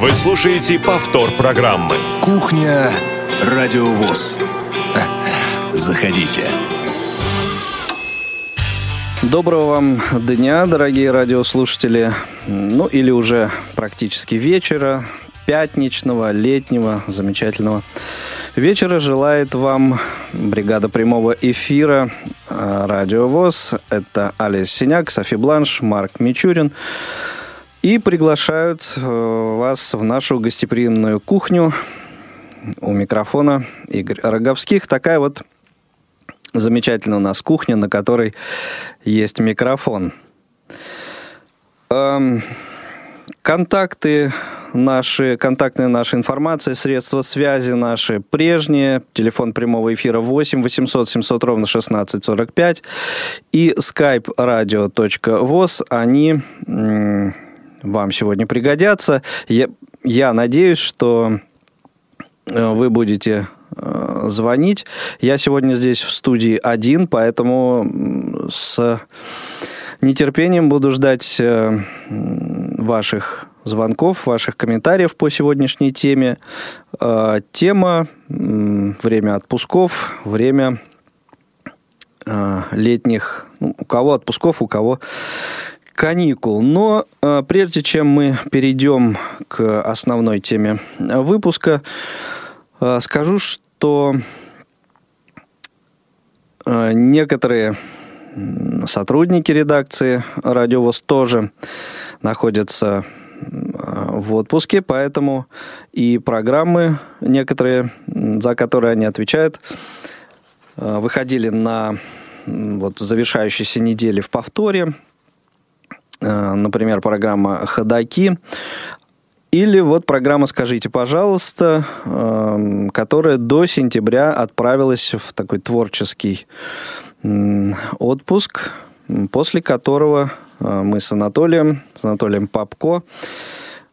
Вы слушаете повтор программы. Кухня Радиовоз. Заходите. Доброго вам дня, дорогие радиослушатели. Ну или уже практически вечера, пятничного, летнего, замечательного вечера желает вам бригада прямого эфира э, Радио ВОЗ. Это Алис Синяк, Софи Бланш, Марк Мичурин. И приглашают э, вас в нашу гостеприимную кухню. У микрофона Игорь Роговских. Такая вот замечательная у нас кухня, на которой есть микрофон. Эм, контакты наши, контактная наша информация, средства связи наши прежние. Телефон прямого эфира 8 800 700 ровно 16 45. И skype radio.voz. Они вам сегодня пригодятся. Я, я надеюсь, что э, вы будете э, звонить. Я сегодня здесь в студии один, поэтому с нетерпением буду ждать э, ваших звонков, ваших комментариев по сегодняшней теме. Тема время отпусков, время летних, ну, у кого отпусков, у кого каникул. Но э, прежде чем мы перейдем к основной теме выпуска, э, скажу, что э, некоторые сотрудники редакции «Радиовоз» тоже находятся в отпуске, поэтому и программы некоторые, за которые они отвечают, выходили на вот завершающейся неделе в повторе – Э, например, программа «Ходоки», или вот программа «Скажите, пожалуйста», эм, которая до сентября отправилась в такой творческий отпуск, после которого э, мы с Анатолием, с Анатолием Папко,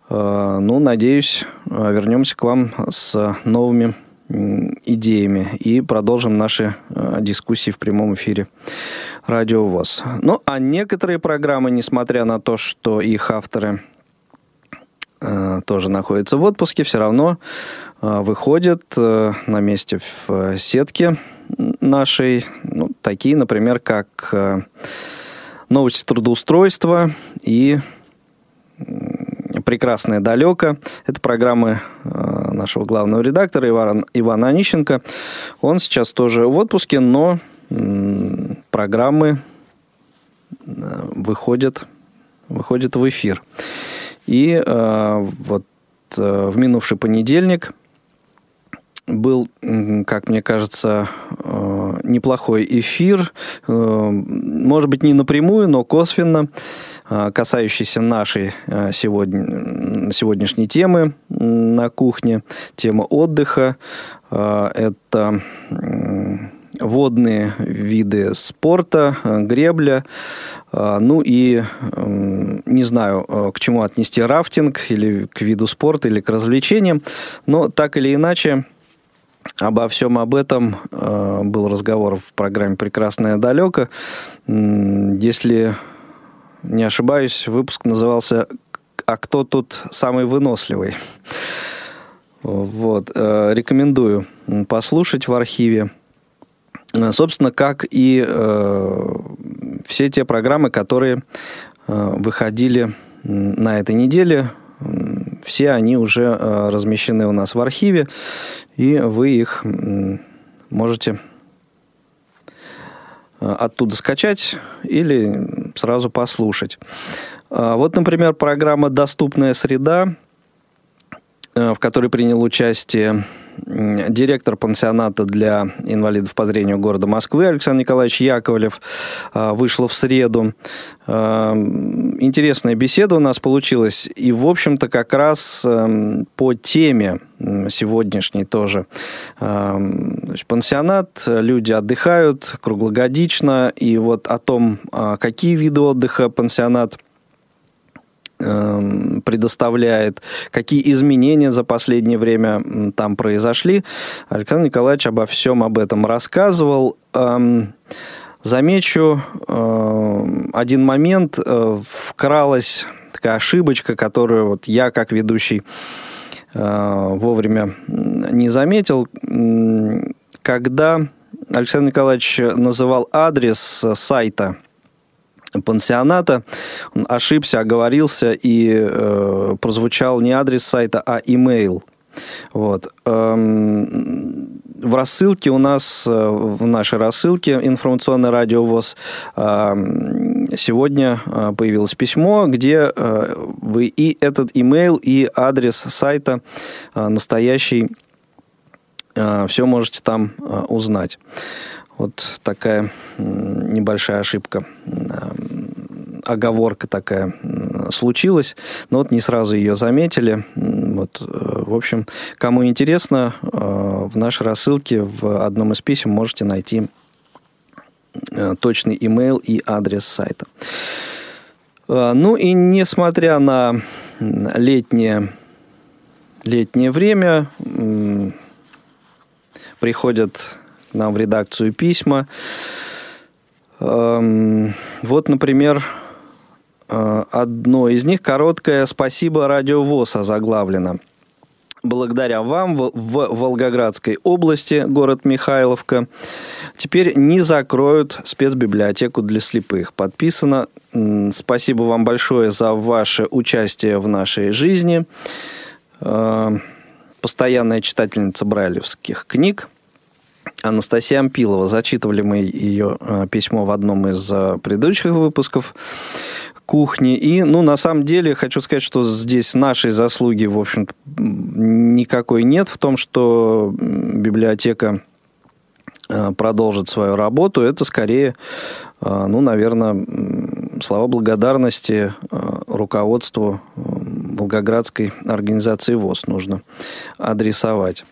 э, ну, надеюсь, вернемся к вам с новыми идеями и продолжим наши дискуссии в прямом эфире Радио ВОЗ. Ну, а некоторые программы, несмотря на то, что их авторы э, тоже находятся в отпуске, все равно э, выходят э, на месте в э, сетке нашей. Ну, такие, например, как э, новости трудоустройства и «Прекрасное далеко». Это программы э, нашего главного редактора Ивана, Ивана Онищенко. Он сейчас тоже в отпуске, но программы э, выходят, выходят в эфир. И э, вот в минувший понедельник был, как мне кажется, неплохой эфир, может быть, не напрямую, но косвенно, касающийся нашей э, сегодня, сегодняшней темы на кухне, тема отдыха. Э, это водные виды спорта, э, гребля, э, ну и не знаю, э, к чему отнести рафтинг или к виду спорта, или к развлечениям, но так или иначе обо всем об этом был разговор в программе «Прекрасное далеко». Если не ошибаюсь, выпуск назывался «А кто тут самый выносливый?» Вот, рекомендую послушать в архиве. Э, собственно, как и э, все те программы, которые э, выходили на этой неделе, все они уже э, размещены у нас в архиве, и вы их можете э, оттуда скачать или сразу послушать. Э, вот, например, программа «Доступная среда», в которой принял участие директор пансионата для инвалидов по зрению города Москвы Александр Николаевич Яковлев а, вышла в среду. А, интересная беседа у нас получилась. И, в общем-то, как раз эм, по теме сегодняшней тоже. А, пансионат, люди отдыхают круглогодично. И вот о том, какие виды отдыха пансионат Эм, предоставляет, какие изменения за последнее время там произошли. Александр Николаевич обо всем об этом рассказывал. Эм, замечу эм, один момент. Э, вкралась такая ошибочка, которую вот я как ведущий вовремя не заметил. Когда Александр Николаевич называл адрес сайта пансионата, он ошибся, оговорился и э, прозвучал не адрес сайта, а имейл. Вот. Эм, в рассылке у нас, э, в нашей рассылке информационный радиовоз эм, сегодня э, появилось письмо, где вы и этот имейл, и адрес сайта настоящий все можете там узнать. Вот такая небольшая ошибка, оговорка такая случилась, но вот не сразу ее заметили. Вот, э, в общем, кому интересно, э, в нашей рассылке в одном из писем можете найти э, точный имейл и адрес сайта. Ну и несмотря на летнее, летнее время, приходят нам в редакцию письма. Эм, вот, например, э, одно из них короткое «Спасибо, Радио ВОЗ» озаглавлено. Благодаря вам в Волгоградской области, город Михайловка, теперь не закроют спецбиблиотеку для слепых. Подписано. Спасибо вам большое за ваше участие в нашей жизни. Э, постоянная читательница брайлевских книг – Анастасия Ампилова. Зачитывали мы ее э, письмо в одном из э, предыдущих выпусков кухни. И, ну, на самом деле, хочу сказать, что здесь нашей заслуги, в общем никакой нет в том, что библиотека э, продолжит свою работу. Это скорее, ну, наверное, слова благодарности руководству Волгоградской организации ВОЗ нужно адресовать.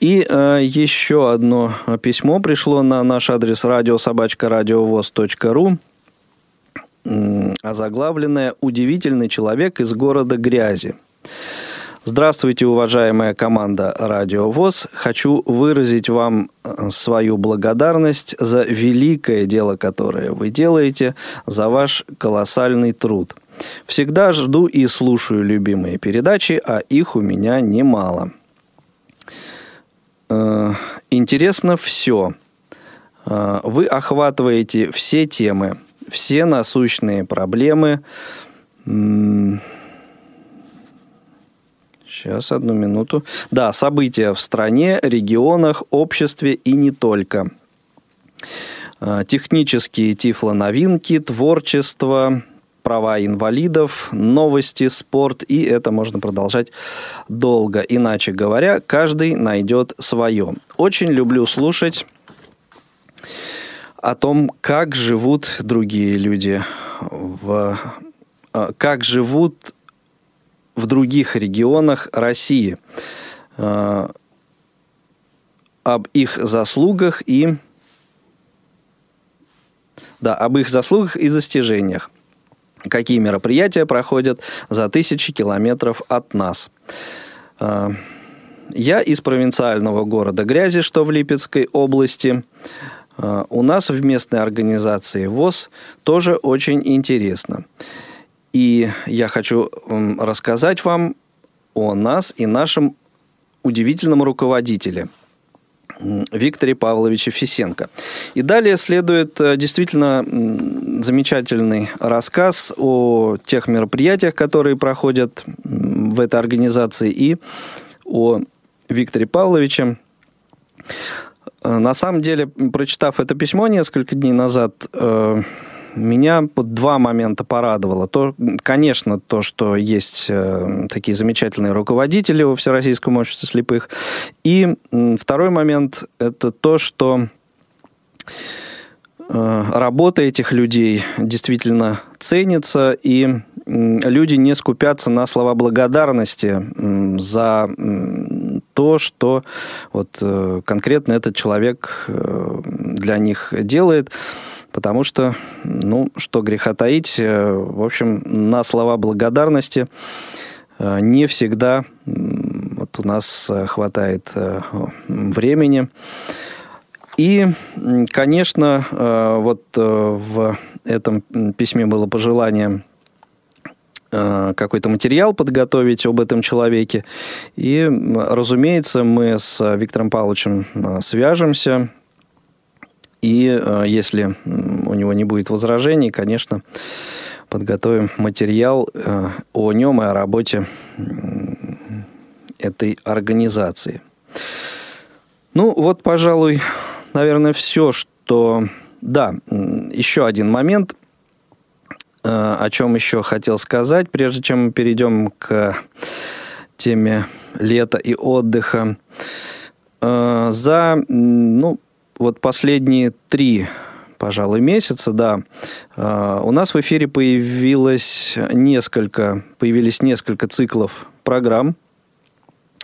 И э, еще одно письмо пришло на наш адрес радиособачка.радиовоз.ру озаглавленное «Удивительный человек из города грязи». Здравствуйте, уважаемая команда «Радио ВОЗ». Хочу выразить вам э, свою благодарность за великое дело, которое вы делаете, за ваш колоссальный труд. Всегда жду и слушаю любимые передачи, а их у меня немало. Э, интересно все. Э, вы охватываете все темы, все насущные проблемы. Сейчас, одну минуту. Да, события в стране, регионах, обществе и не только. Э, технические тифлоновинки, творчество, права инвалидов, новости, спорт, и это можно продолжать долго. Иначе говоря, каждый найдет свое. Очень люблю слушать о том, как живут другие люди, в, э, как живут в других регионах России, э, об их заслугах и да, об их заслугах и достижениях какие мероприятия проходят за тысячи километров от нас. А, я из провинциального города Грязи, что в Липецкой области. А, у нас в местной организации ВОЗ тоже очень интересно. И я хочу рассказать вам о нас и нашем удивительном руководителе – Викторе Павловиче Фисенко. И далее следует э, действительно замечательный рассказ о тех мероприятиях, которые проходят в этой организации, и о Викторе Павловиче. Э, на самом деле, прочитав это письмо несколько дней назад, э, меня два момента порадовало. То, конечно, то, что есть э, такие замечательные руководители во Всероссийском обществе слепых. И второй момент – это то, что э, работа этих людей действительно ценится, и люди не скупятся на слова благодарности за то, что вот э, конкретно этот человек для них делает потому что, ну, что греха таить, э, в общем, на слова благодарности э, не всегда вот у нас э, хватает времени. И, конечно, вот в этом письме было пожелание какой-то материал подготовить об этом человеке. И, разумеется, мы с Виктором Павловичем свяжемся. И если у него не будет возражений, конечно, подготовим материал о нем и о работе этой организации. Ну, вот, пожалуй, наверное, все, что... Да, еще один момент, э, о чем еще хотел сказать, прежде чем мы перейдем к теме лета и отдыха. Э, за, ну, вот последние три пожалуй, месяца, да, э, у нас в эфире появилось несколько, появились несколько циклов программ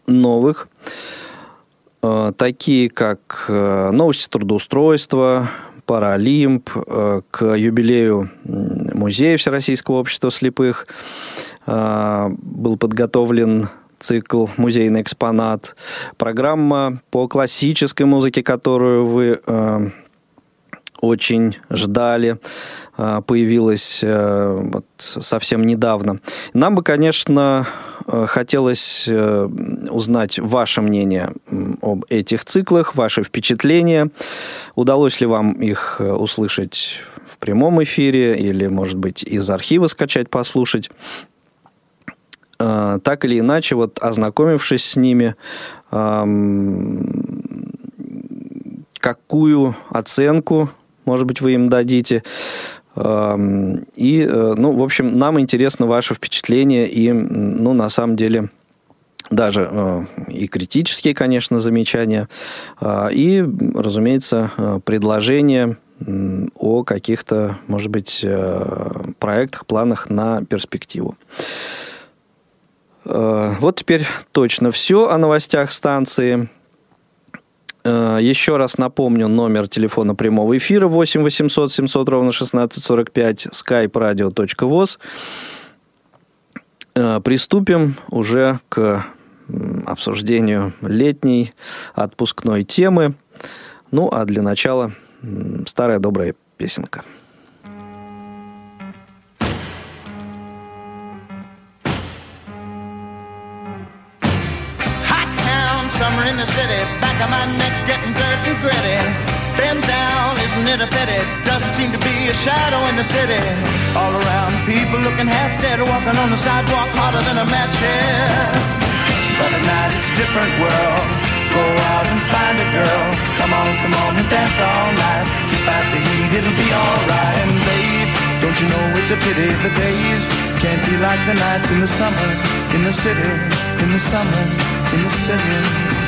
новых, Э, такие как э, новости трудоустройства, Паралимп, к юбилею Музея Всероссийского общества слепых. Был подготовлен цикл «Музейный экспонат», программа по классической музыке, которую вы очень ждали, а, появилась э, вот совсем недавно. Нам бы, конечно, э, хотелось э, узнать ваше мнение об этих циклах, ваши впечатления. Удалось ли вам их услышать в прямом эфире или, может быть, из архива скачать, послушать? Так или иначе, вот ознакомившись с ними, какую оценку может быть, вы им дадите. И, э, ну, в общем, нам интересно ваше впечатление и, ну, на самом деле, даже э, и критические, конечно, замечания, а, и, разумеется, э, предложения о каких-то, может быть, проектах, планах на перспективу. Вот теперь точно все о новостях станции. Э, еще раз напомню номер телефона прямого эфира 8 800 700 ровно 1645 skype radio.voz. Э, приступим уже к обсуждению летней отпускной темы. Ну, а для начала старая добрая песенка. The city, back of my neck getting dirt and gritty. Bend down, isn't it a pity? Doesn't seem to be a shadow in the city. All around, people looking half dead, walking on the sidewalk hotter than a match head. But at night it's different world. Go out and find a girl. Come on, come on and dance all night. Despite the heat, it'll be alright. And babe, don't you know it's a pity the days can't be like the nights in the summer in the city, in the summer in the city.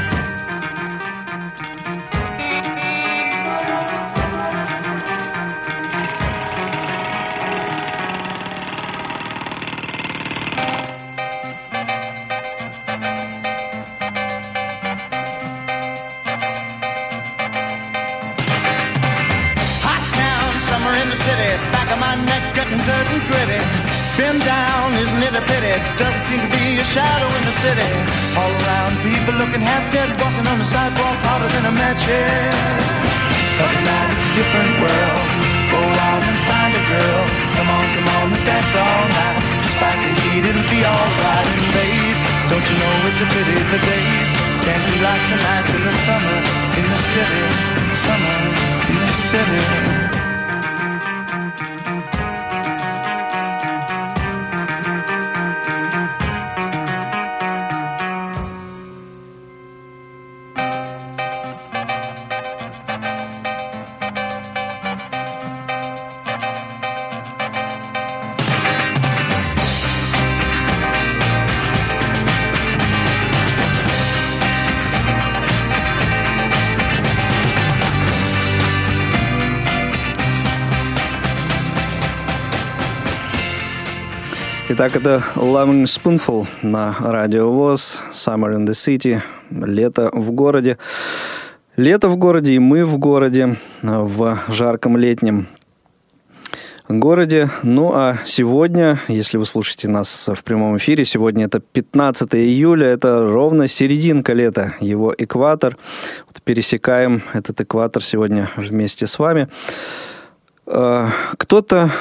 Shadow in the city. All around, people looking half dead, walking on the sidewalk harder than a match head. But now it's a different world. Go out and find a girl. Come on, come on and dance all night. Despite the heat, it'll be alright. And babe, don't you know it's a pity the days can't be like the nights in the summer in the city. Summer in the city. Итак, это Lemon Spoonful на радио ВОЗ, Summer in the City, лето в городе. Лето в городе, и мы в городе, в жарком летнем городе. Ну а сегодня, если вы слушаете нас в прямом эфире, сегодня это 15 июля, это ровно серединка лета, его экватор. Вот пересекаем этот экватор сегодня вместе с вами. Э, кто-то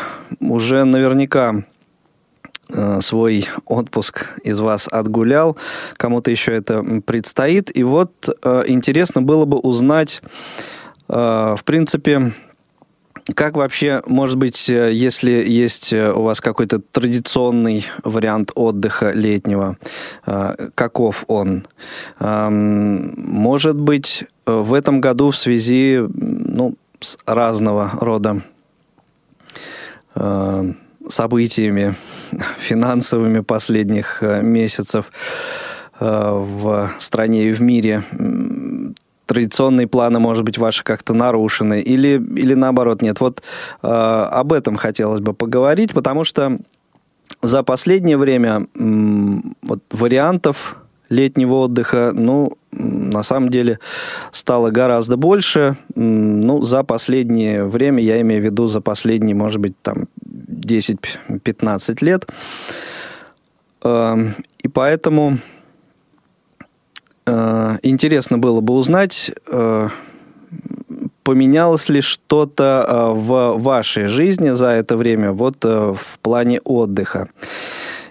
уже наверняка Э, свой отпуск из вас отгулял, кому-то еще это предстоит. И вот э, интересно было бы узнать, э, в принципе, как вообще, может быть, если есть у вас какой-то традиционный вариант отдыха летнего, каков он? Эм, может быть, в этом году в связи ну, с разного рода событиями финансовыми последних э, месяцев э, в стране и в мире традиционные планы, может быть, ваши как-то нарушены, или, или наоборот нет. Вот э, об этом хотелось бы поговорить, потому что за последнее время э, вот, вариантов летнего отдыха, ну, на самом деле стало гораздо больше. Ну, за последнее время, я имею в виду за последние, может быть, там 10-15 лет. Эм, и поэтому э, интересно было бы узнать, э, поменялось ли что-то э, в вашей жизни за это время, вот в плане отдыха.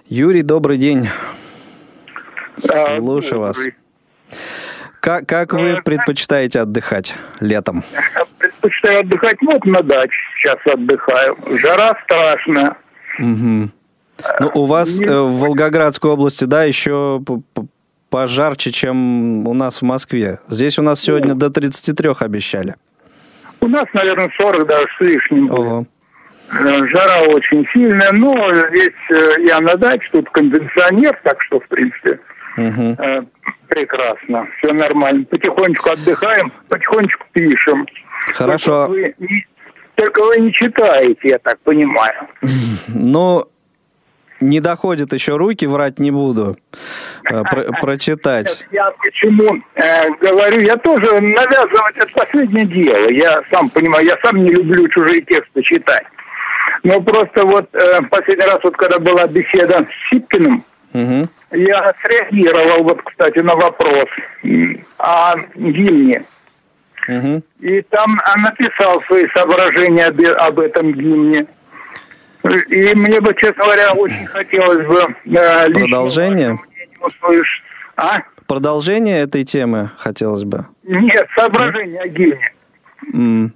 Юрий, добрый день. Слушаю вас. Как, как вы предпочитаете отдыхать летом? Предпочитаю отдыхать, вот на даче сейчас отдыхаю. Жара страшная. Угу. Ну, у вас э, в Волгоградской области, да, еще пожарче, чем у нас в Москве. Здесь у нас сегодня ну, до 33 обещали. У нас, наверное, 40 даже с лишним. Ого. Э, жара очень сильная, но здесь э, я на даче, тут кондиционер, так что, в принципе, угу. прекрасно, все нормально. Потихонечку отдыхаем, потихонечку пишем. Хорошо. Только вы, не, только вы не читаете, я так понимаю. Ну, не доходят еще руки, врать не буду, э, про прочитать. Я почему э, говорю, я тоже навязывать это последнее дело. Я сам понимаю, я сам не люблю чужие тексты читать. Но просто вот э, последний раз, вот когда была беседа с Сипкиным, угу. я среагировал, вот, кстати, на вопрос о гимне. Угу. И там написал свои соображения об, об этом гимне. И мне бы, честно говоря, очень хотелось бы... Э, Продолжение? Услышать. А? Продолжение этой темы хотелось бы? Нет, соображение о гимне. Mm.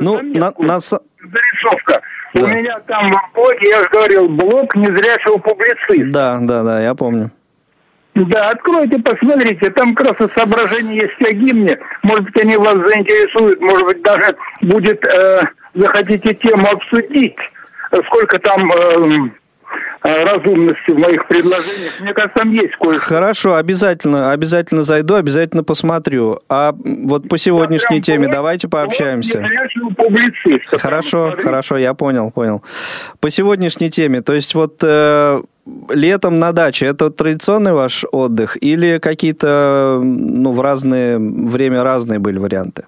Ну, на, на... Зарисовка. Да. У меня там в блоге, я же говорил, блог незрячего публициста. Да, да, да, я помню. Да, откройте, посмотрите, там как раз соображения есть о гимне. Может быть, они вас заинтересуют, может быть, даже будет, э, захотите тему обсудить, сколько там э, Э, разумности в моих предложениях. Мне кажется, там есть кое-что. Хорошо, обязательно, обязательно зайду, обязательно посмотрю. А вот по сегодняшней да, теме давайте пообщаемся. Хорошо, хорошо, я понял, понял. По сегодняшней теме, то есть вот э, летом на даче это традиционный ваш отдых или какие-то ну в разное время разные были варианты?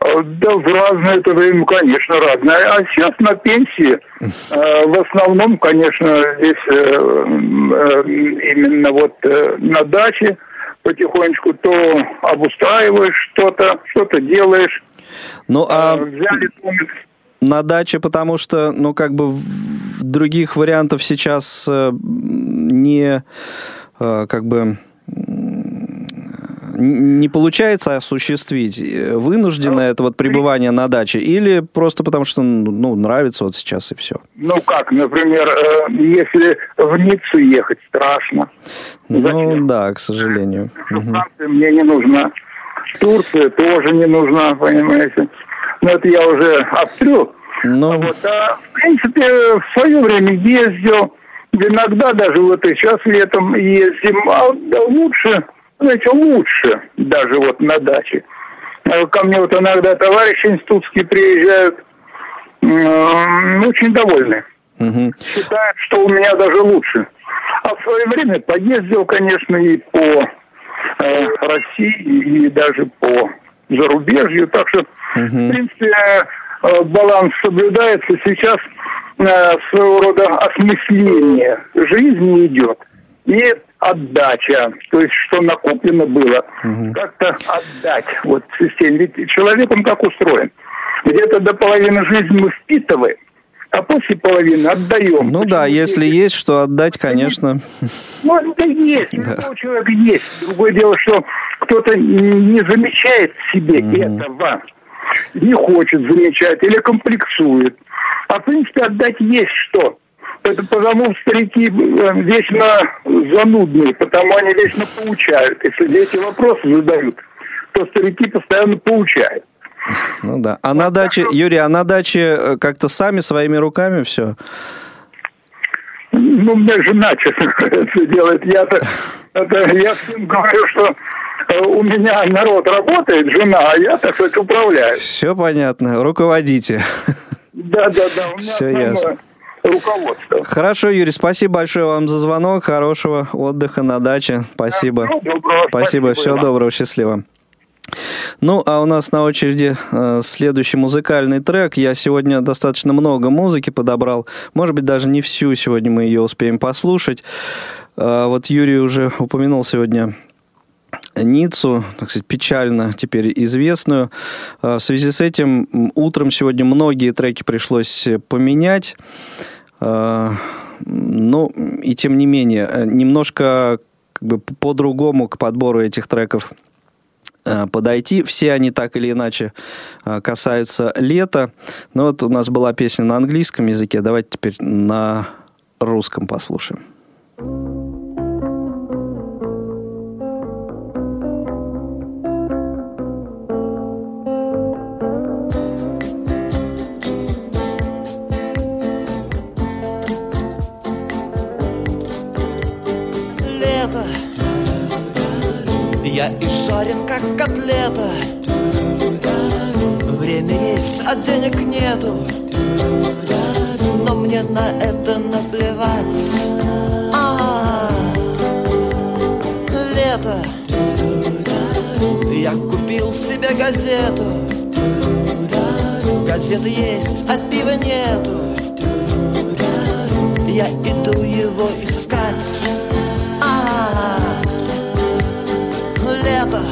Да, в разное это время, конечно, разное. А сейчас на пенсии э, в основном, конечно, здесь э, э, именно вот э, на даче потихонечку то обустраиваешь что-то, что-то делаешь. Ну, а э, взяли на даче, потому что, ну, как бы других вариантов сейчас э, не, э, как бы не получается осуществить, э, вынуждено ну, это вот пребывание на даче или просто потому что ну, нравится вот сейчас и все? Ну как, например, э, если в Ниццу ехать страшно. Ну Зачем? да, к сожалению. Франция мне не нужна. Турция тоже не нужна, понимаете. Но это я уже обстрел. Но... Ну. Вот, а, в принципе, в свое время ездил, иногда даже вот и сейчас летом ездим, а лучше знаете, лучше даже вот на даче. Э, ко мне вот иногда товарищи институтские приезжают, очень довольны. Мгм. считает, что у меня даже лучше. А в свое время поездил, конечно, и по э, России, и даже по зарубежью. Так что, в принципе, э, баланс соблюдается. Сейчас э, своего рода осмысление жизни идет. И отдача, то есть что накоплено было, как-то отдать вот системе. Ведь человек, он как устроен. Где-то до половины жизни мы впитываем, а после половины отдаем. Ну да, если дети? есть что отдать, конечно. Ну, это есть, у Да. любого человека есть. Другое дело, что кто-то не замечает в себе этого, не хочет замечать или комплексует. А в принципе отдать есть что. Это потому старики э, вечно занудные, потому они вечно получают. Если дети вопросы задают, то старики постоянно получают. Ну да. А на даче, Юрий, а на даче э, как-то сами своими руками все? Ну, меня жена, честно говоря, все делает. Я-то, это, я всем говорю, что э, у меня народ работает, жена, а я, так сказать, управляю. Все понятно. Руководите. Да, да, да, у меня основное ясно. Руководство. Хорошо, Юрий, спасибо большое вам за звонок. Хорошего отдыха на даче. Спасибо. Всего доброго, Спасибо. спасибо Всего вам. доброго. Счастливо. Ну, а у нас на очереди э, следующий музыкальный трек. Я сегодня достаточно много музыки подобрал. Может быть, даже не всю сегодня мы ее успеем послушать. Э, вот Юрий уже упомянул сегодня Ниццу, так сказать, печально теперь известную. Э, В связи с этим утром сегодня многие треки пришлось э, поменять. Э, Ну, и тем не менее, э, немножко как бы по-другому к подбору этих треков э, подойти. Все они так или иначе касаются лета. Но вот у нас была песня на английском языке. Давайте теперь на русском послушаем. лето Я и жарен, как котлета. Время есть, а денег нету. Но мне на это наплевать. А, Лето. Я купил себе газету. Газеты есть, а пива нету. Я иду его искать лето.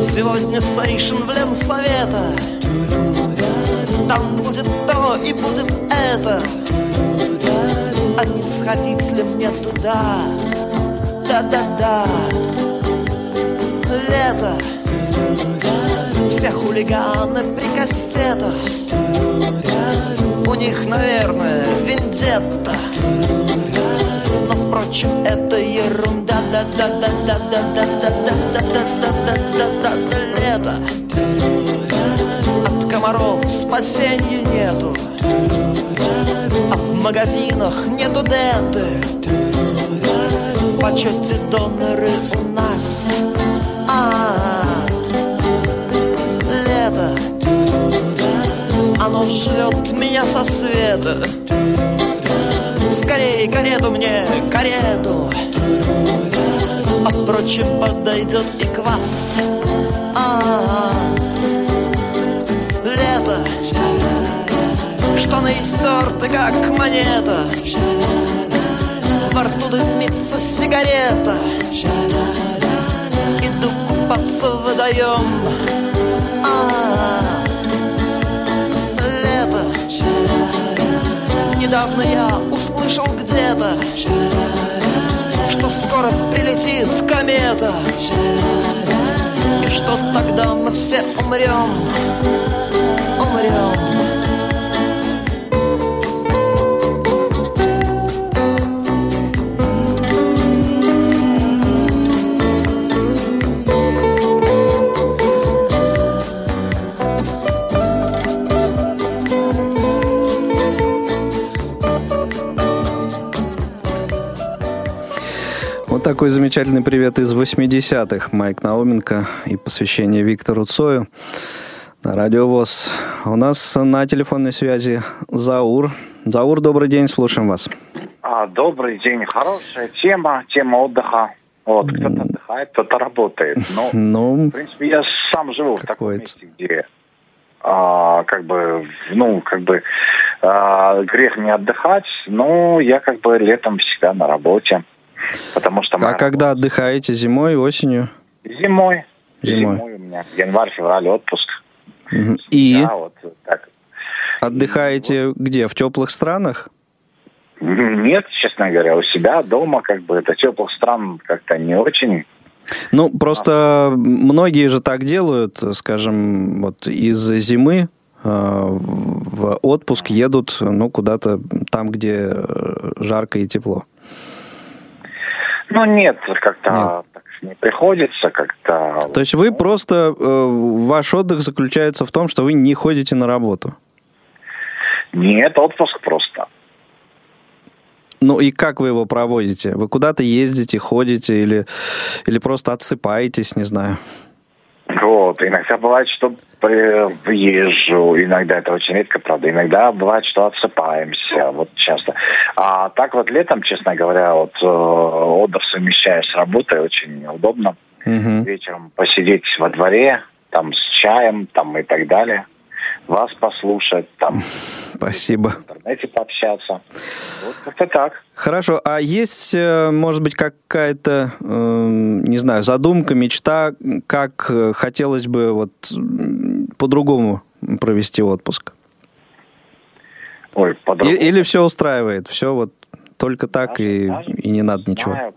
Сегодня сейшн в Ленсовета Там будет то и будет это. А не сходить ли мне туда? Да-да-да. Лето. Все хулиганы при кастетах. У них, наверное, вендетта впрочем это ерунда. Да да да да да да да да да да да да да да лето от комаров спасения нету а в магазинах нету денты почете доноры у нас а лето оно шлет меня со света Скорее карету мне, карету. А впрочем, подойдет и квас А, Лето Штаны истерты, как монета. Во рту дымится сигарета. Иду купаться в водоем. А, Лето Недавно я услышал где-то Что скоро прилетит комета. И что тогда мы все умрем Умрем такой замечательный привет из 80-х. Майк Науменко и посвящение Виктору Цою. Радио ВОЗ. У нас на телефонной связи Заур. Заур, добрый день, слушаем вас. А, добрый день. Хорошая тема, тема отдыха. Вот, кто-то отдыхает, кто-то работает. Но, Ну, в принципе, я сам живу в таком месте, где а, как бы, ну, как бы а, грех не отдыхать, но я как бы летом всегда на работе. Потому что а когда отдыхаете? Зимой, осенью? работа- Зимой. Зимой. у меня январь, февраль отпуск. И Да, вот так. отдыхаете где? В теплых странах? Нет, честно говоря, у себя дома как бы это теплых стран как-то не очень. Ну, просто многие же так делают, скажем, вот из зимы э, в отпуск едут, ну, куда-то там, где э, жарко и тепло. Ну нет, как-то так не приходится, как-то. То есть вы просто, э, ваш отдых заключается в том, что вы не ходите на работу. Нет, отпуск просто. Ну и как вы его проводите? Вы куда-то ездите, ходите или, или просто отсыпаетесь, не знаю. Вот, иногда бывает, что въезжу, иногда это очень редко, правда, иногда бывает, что отсыпаемся, вот часто. А так вот летом, честно говоря, вот э, отдых совмещаю с работой, очень удобно. Мгм. Вечером посидеть во дворе, там с чаем, там и так далее. Вас послушать, там Спасибо. в интернете пообщаться. Вот как-то так. Хорошо, а есть, э, может быть, какая-то, эм, не знаю, задумка, мечта, как э, хотелось бы вот по-другому провести отпуск? Ой, И- по-другому. Или все устраивает, все вот только так и, Даже и не надо ничего? знаю.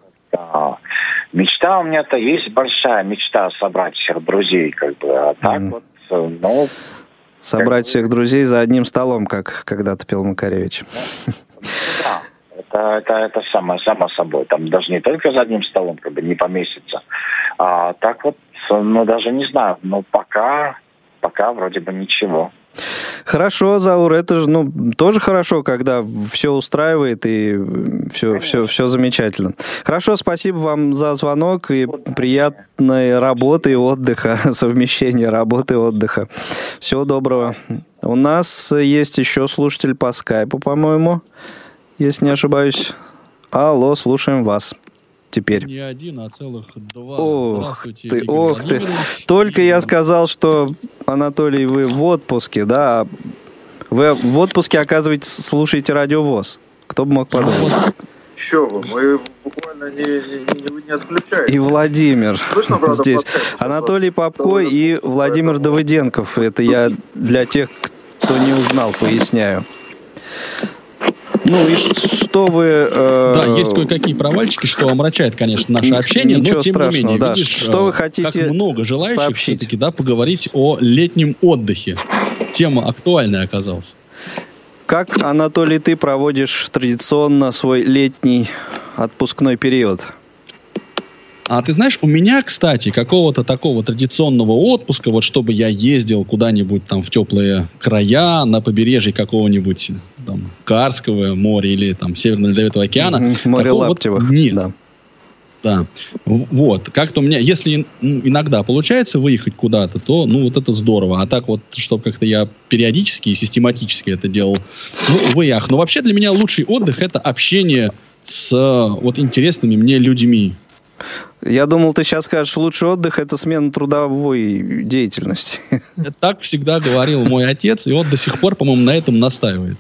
Мечта у меня-то есть большая мечта собрать всех друзей, как бы. А так Мгм. вот, э, ну, Собрать всех друзей за одним столом, как когда-то пел Макаревич. да. Это, это, это самое, само собой. Там даже не только за одним столом, как бы не поместится. А так вот, ну, даже не знаю. Ну, пока, пока вроде бы ничего. Хорошо, Заур, это же, ну, тоже хорошо, когда все устраивает и все, все, все замечательно. Хорошо, спасибо вам за звонок и приятной работы и отдыха, совмещения работы и отдыха. Всего доброго. У нас есть еще слушатель по скайпу, по-моему, если не ошибаюсь. Алло, слушаем вас теперь. Не один, а целых два. Ох ты, Игорь ох ты. Только я сказал, что, Анатолий, вы в отпуске, да? Вы в отпуске, оказывается, слушаете радиовоз. Кто бы мог подумать? Еще вы, мы буквально не, не, не, не отключаем. И Владимир Слышно, правда, здесь. по скайпу сейчас Анатолий? Попко и Владимир поэтому- Давыденков. Это я для тех, кто не узнал, поясняю. Ну и что вы... э, Да, есть кое-какие провальчики, что омрачает, конечно, наше общение, Ничего но тем страшного, не менее, да. видишь, Что вы э, хотите как много желающих сообщить? все-таки, да, поговорить о летнем отдыхе. Тема актуальная оказалась. Как, Анатолий, ты проводишь традиционно свой летний отпускной период? А ты знаешь, у меня, кстати, какого-то такого традиционного отпуска, вот чтобы я ездил куда-нибудь там в теплые края, на побережье какого-нибудь там Карского моря или там Северного Ледовитого океана. Море такого вот Лаптевых. нет. Да. Да. Вот. Как-то у меня, если ну, иногда получается выехать куда-то, то, ну, вот это здорово. А так вот, чтобы как-то я периодически и систематически это делал, ну, увы, ах. Но вообще для меня лучший отдых – это общение с э, вот интересными мне людьми. Я думал, ты сейчас скажешь, лучший отдых – это смена трудовой деятельности. Так всегда говорил мой отец, и он до сих пор, по-моему, на этом настаивает.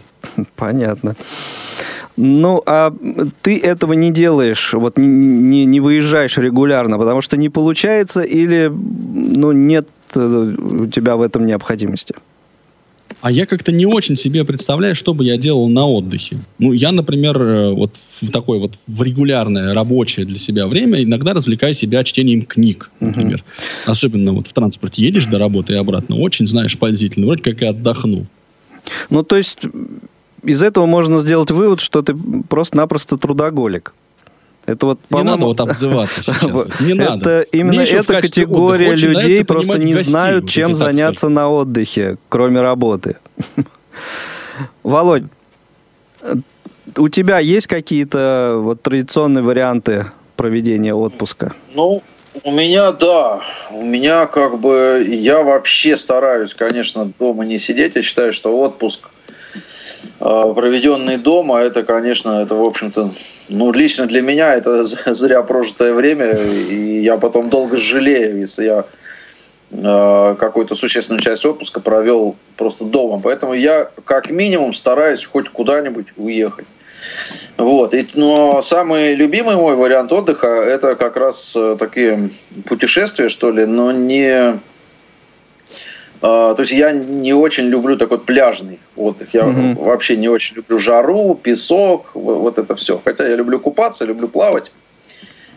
Понятно. Ну, а ты этого не делаешь, вот не, не, не выезжаешь регулярно, потому что не получается или ну, нет э, у тебя в этом необходимости? А я как-то не очень себе представляю, что бы я делал на отдыхе. Ну, я, например, э, вот в такое вот в регулярное рабочее для себя время иногда развлекаю себя чтением книг, например. Особенно вот в транспорте едешь до работы и обратно, очень, знаешь, пользительно. Вроде как и отдохну. Ну, то есть из этого можно сделать вывод, что ты просто-напросто трудоголик. Это вот, Не надо вот обзываться сейчас. Вот. Не надо. Это именно эта категория людей просто не знают, чем заняться на отдыхе, кроме работы. Володь, у тебя есть какие-то вот традиционные варианты проведения отпуска? Ну, У меня, да. У меня как бы... Я вообще стараюсь, конечно, дома не сидеть. Я считаю, что отпуск, проведенный дома, это, конечно, это, в общем-то, ну, лично для меня это зря прожитое время. И я потом долго жалею, если я э, какую-то существенную часть отпуска провел просто дома. Поэтому я как минимум стараюсь хоть куда-нибудь уехать. Вот. И, но самый любимый мой вариант отдыха это как раз э, такие путешествия, что ли, но не... А, то есть я не очень люблю такой пляжный отдых. Я Мгм. вообще не очень люблю жару, песок, во- вот это все. Хотя я люблю купаться, люблю плавать.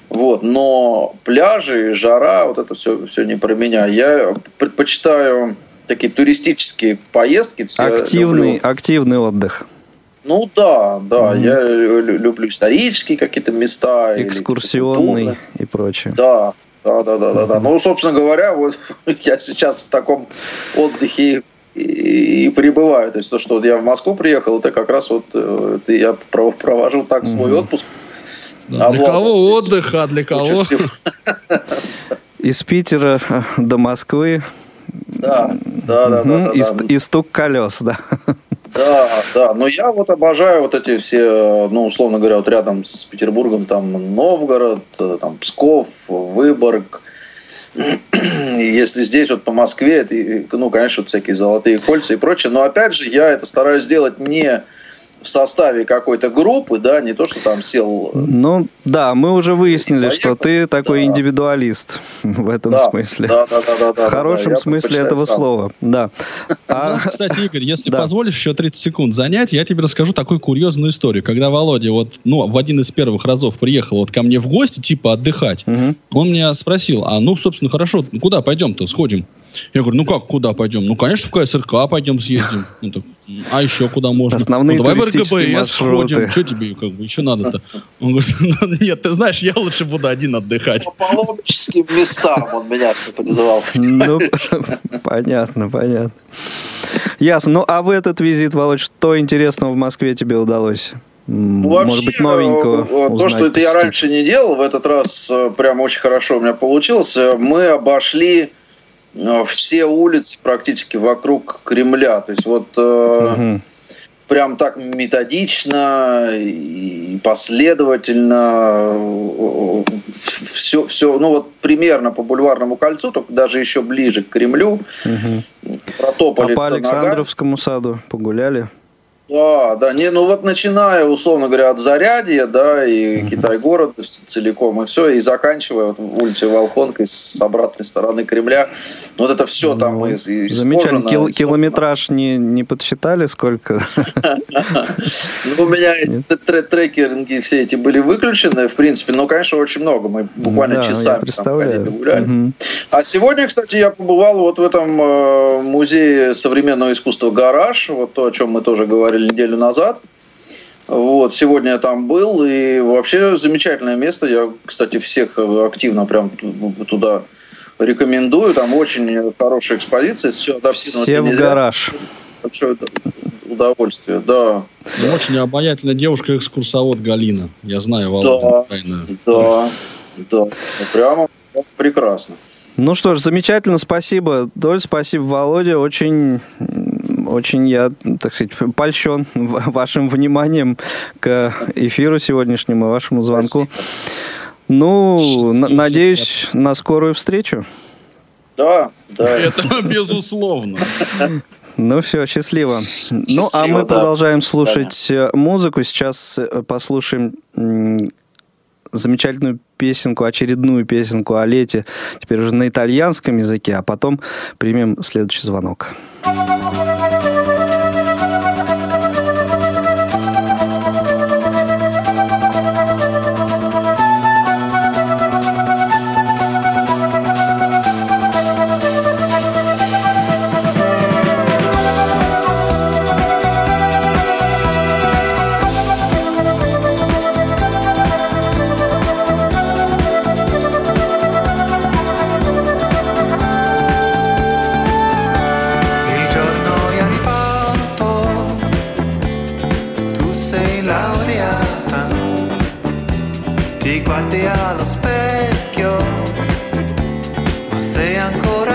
Вот, но пляжи, жара, вот это все, все не про меня. Я предпочитаю такие туристические поездки. Активный, активный отдых. ну да, да, Мгм. я лю- люблю исторические какие-то места. Экскурсионный и прочее. Да, да, да, да, да, да. Ну, собственно говоря, вот я сейчас в таком отдыхе и, и пребываю. То есть то, что вот я в Москву приехал, это как раз вот э, это я про- провожу так свой отпуск. Да, А для кого здесь отдых, а для кого? Из Питера э, до Москвы Да, да, да, Мгм. да, да. и стук колес, да. Да, да, но я вот обожаю вот эти все, ну, условно говоря, вот рядом с Петербургом там Новгород, э, там Псков, Выборг. Если здесь вот по Москве, это, ну, конечно, вот всякие золотые кольца и прочее, но опять же я это стараюсь сделать не в составе какой-то группы, да, не то, что там сел э, Ну, да, мы уже выяснили, Поехал. что ты такой Да. индивидуалист в этом да, смысле. Да, да, да, да, да, в хорошем да, смысле этого сам. слова, да. А, Знаешь, кстати, Игорь, если Да. позволишь еще 30 секунд занять, я тебе расскажу такую курьезную историю. Когда Володя вот, ну, в один из первых разов приехал вот ко мне в гости, типа отдыхать, мгм. он меня спросил, а ну, собственно, хорошо, ну, куда пойдем-то, сходим? Я говорю, ну как, куда пойдем? Ну, конечно, в КСРК пойдем съездим. Он так, а еще куда можно? Основные ну, давай в РГБС сходим. Что тебе как бы еще надо-то? Он говорит, «Ну, нет, ты знаешь, я лучше буду один отдыхать. По паломническим местам он меня все называл. Ну, понятно, понятно. Ясно. Ну, а в этот визит, Володь, что интересного в Москве тебе удалось? Ну, Может быть, новенького э, То, узнать, что это я раньше не делал, в этот раз э, прям очень хорошо у меня получилось. Э, Мы обошли все улицы практически вокруг Кремля. То есть вот э, Мгм. прям так методично и последовательно все, все, ну вот примерно по бульварному кольцу, только даже еще ближе к Кремлю, Мгм. протопали А по. Александровскому саду погуляли? Да, да, не, ну вот начиная, условно говоря, от Зарядья, да, и Китай-город целиком, и все, и заканчивая вот улицей Волхонкой с обратной стороны Кремля, вот это все там Ну, из, из Замечательно. Кил- километраж не, не подсчитали, сколько? Ну, у меня трекеринги все эти были выключены, в принципе, но, конечно, очень много, мы буквально часами там гуляли. А сегодня, кстати, я побывал вот в этом э, музее современного искусства «Гараж», вот то, о чем мы тоже говорили неделю назад. Вот, сегодня я там был, и вообще замечательное место. Я, кстати, всех э, активно прям ту- туда рекомендую. Там очень хорошая экспозиция, все адаптировано. Все в нельзя. гараж. Большое удовольствие, да. Ну, Очень обаятельная девушка-экскурсовод Галина. Я знаю Да, Володю. тайную. да, да. Ну, Прямо прекрасно. Ну что ж, замечательно, спасибо, Доль, спасибо, Володя. Очень, очень я, так сказать, польщен вашим вниманием к эфиру сегодняшнему и вашему звонку. Ну, н- Счастливо. надеюсь на скорую встречу. Да, да. Это безусловно. Ну все, счастливо. Ну, а Счастливо, мы да. продолжаем слушать э, музыку. Сейчас э, послушаем замечательную песенку, очередную песенку о лете, теперь уже на итальянском языке, а потом примем следующий звонок. sei laureata, ti guardi allo specchio, ma sei ancora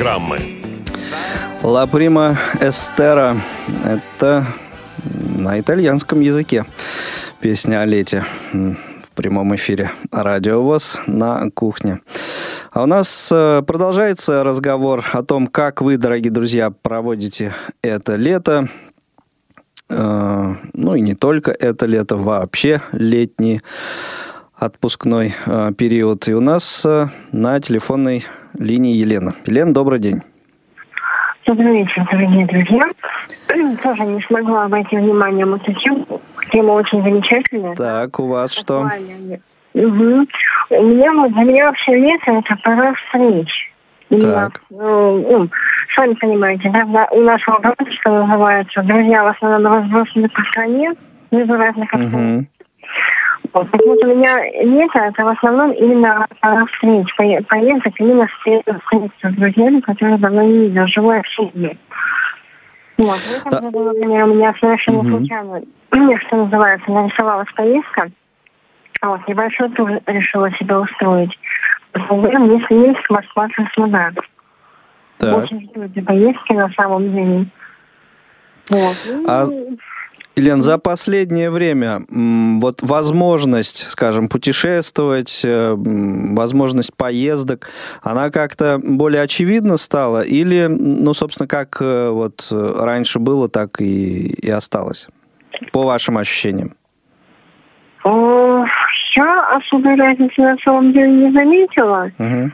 программы. Ла Прима Эстера. Это на итальянском языке песня о лете в прямом эфире Радио ВОЗ на кухне. А у нас э, продолжается разговор о том, как вы, дорогие друзья, проводите это лето. Э, Ну и не только это лето, вообще летний отпускной э, период. И у нас на телефонной линии Елена. Елена, добрый день. Добрый вечер, дорогие друзья. Тоже не смогла обойти вниманием эту тему. Тема очень замечательная. Так, у вас что? Мгм. У меня вот для меня вообще лето это пора встреч. Так. ну, ну, сами понимаете, да, у нашего брата, что называется, друзья в основном разбросаны по стране, ну, из разных обстоятельств. Вот у меня лето это в основном именно пора встреч, пое- поездок, именно встретиться с друзьями, которые давно не видел, живое общение. Вот, этом Да. году, например, у меня совершенно Мгм. случайно, что называется, нарисовалась поездка. А вот небольшой тур решила себе устроить. Минск, Минск, Москва, Краснодар. Так. Очень жду этой поездки на самом деле. Вот. Ну, А Елена, за последнее время вот возможность, скажем, путешествовать, э, возможность поездок, она как-то более очевидна стала? Или, ну, собственно, как э, вот э, раньше было, так и, и осталось? По вашим ощущениям. Я особой разницы на самом деле не заметила. Мгм.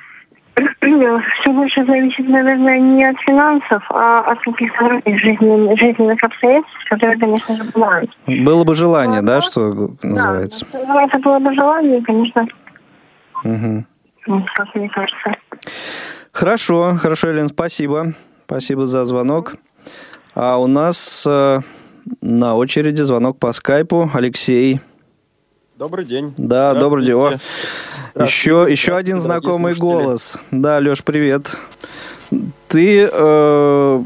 Все больше зависит, наверное, не от финансов, а от каких-то других жизненных, жизненных обстоятельств, которые, конечно же, бывают. Было бы желание, да, Ага. что называется? Да, ну, это было бы желание, конечно, вот, как мне кажется. Хорошо, хорошо, Елена, спасибо. Спасибо за звонок. А у нас э, на очереди звонок по скайпу. Алексей. Добрый день. Да, добрый день. О, еще, еще один знакомый голос. Да, Леш, привет. Ты э,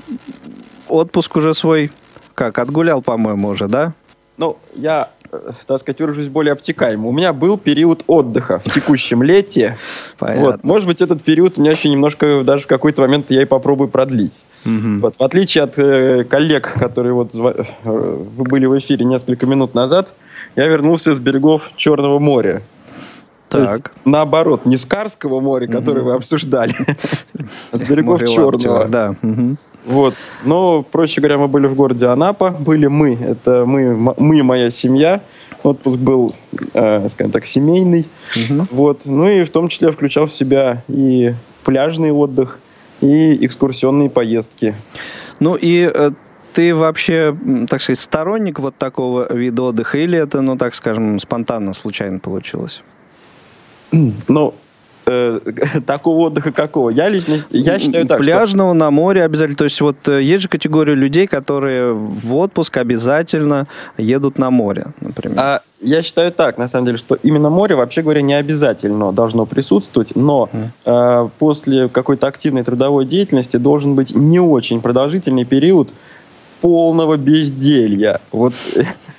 отпуск уже свой, как, отгулял, по-моему, уже, да? Ну, я, э, так сказать, выражусь более обтекаемо. У меня был период отдыха в текущем лете. Понятно. Вот, может быть, этот период у меня еще немножко, даже в какой-то момент я и попробую продлить. Мгм. Вот, в отличие от э, коллег, которые вот э, вы были в эфире несколько минут назад, я вернулся с берегов Черного моря. То есть, Так. наоборот, не с Карского моря, которое вы обсуждали, а с берегов Черного. Да. Вот. Но, проще говоря, мы были в городе Анапа. Были мы. Это мы, мы моя семья. Отпуск был, э, скажем так, семейный. Мгм. Вот. Ну и в том числе включал в себя и пляжный отдых, и экскурсионные поездки. Ну и э, ты вообще, так сказать, сторонник вот такого вида отдыха, или это, ну, так скажем, спонтанно, случайно получилось? Ну, э, такого отдыха какого? Я лично, я считаю так, что- Пляжного, на море обязательно. То есть вот э, есть же категория людей, которые в отпуск обязательно едут на море, например. А я считаю так, на самом деле, что именно море, вообще говоря, не обязательно должно присутствовать, но э, после какой-то активной трудовой деятельности должен быть не очень продолжительный период полного безделья. Вот